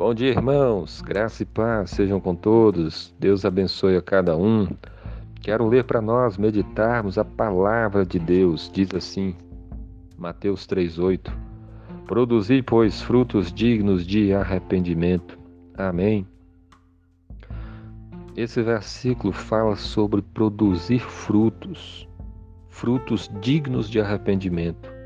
Bom dia, irmãos. Graça e paz sejam com todos. Deus abençoe a cada um. Quero ler para nós meditarmos a palavra de Deus. Diz assim, Mateus 3:8. Produzi, pois, frutos dignos de arrependimento. Amém. Esse versículo fala sobre produzir frutos, frutos dignos de arrependimento.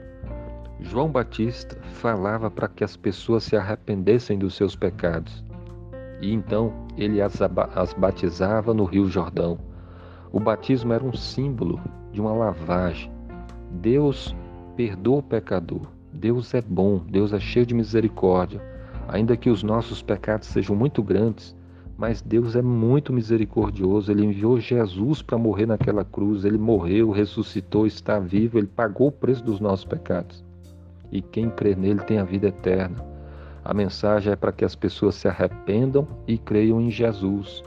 João Batista falava para que as pessoas se arrependessem dos seus pecados. E então ele as, as batizava no Rio Jordão. O batismo era um símbolo de uma lavagem. Deus perdoa o pecador. Deus é bom, Deus é cheio de misericórdia. Ainda que os nossos pecados sejam muito grandes, mas Deus é muito misericordioso. Ele enviou Jesus para morrer naquela cruz. Ele morreu, ressuscitou, está vivo. Ele pagou o preço dos nossos pecados e quem crê nele tem a vida eterna. A mensagem é para que as pessoas se arrependam e creiam em Jesus.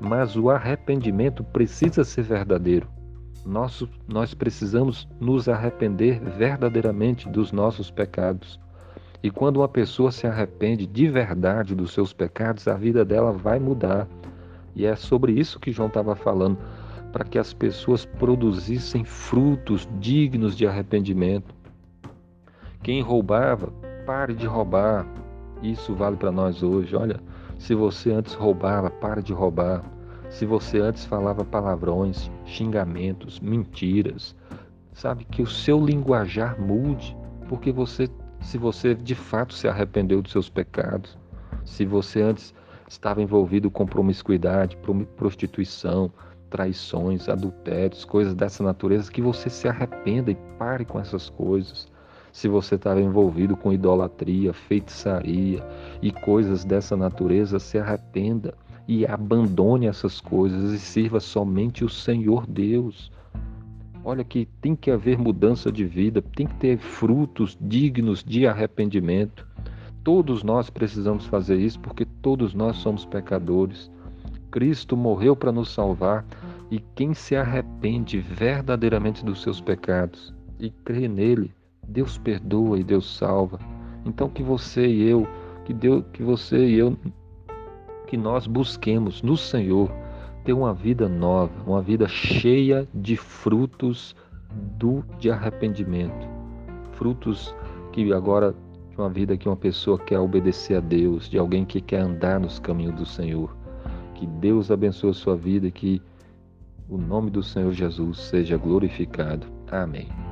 Mas o arrependimento precisa ser verdadeiro. Nós precisamos nos arrepender verdadeiramente dos nossos pecados. E quando uma pessoa se arrepende de verdade dos seus pecados, a vida dela vai mudar. E é sobre isso que João estava falando, para que as pessoas produzissem frutos dignos de arrependimento. Quem roubava, pare de roubar. Isso vale para nós hoje. Olha, se você antes roubava, pare de roubar. Se você antes falava palavrões, xingamentos, mentiras, sabe que o seu linguajar mude, porque você, se você de fato se arrependeu dos seus pecados, se você antes estava envolvido com promiscuidade, prostituição, traições, adultérios, coisas dessa natureza, que você se arrependa e pare com essas coisas se você estava envolvido com idolatria, feitiçaria e coisas dessa natureza, se arrependa e abandone essas coisas e sirva somente o Senhor Deus. Olha que tem que haver mudança de vida, tem que ter frutos dignos de arrependimento. Todos nós precisamos fazer isso porque todos nós somos pecadores. Cristo morreu para nos salvar e quem se arrepende verdadeiramente dos seus pecados e crê nele, Deus perdoa e Deus salva. Então que você e eu, que Deus, que você e eu, que nós busquemos no Senhor ter uma vida nova, uma vida cheia de frutos do de arrependimento, frutos que agora de uma vida que uma pessoa quer obedecer a Deus, de alguém que quer andar nos caminhos do Senhor. Que Deus abençoe a sua vida e que o nome do Senhor Jesus seja glorificado. Amém.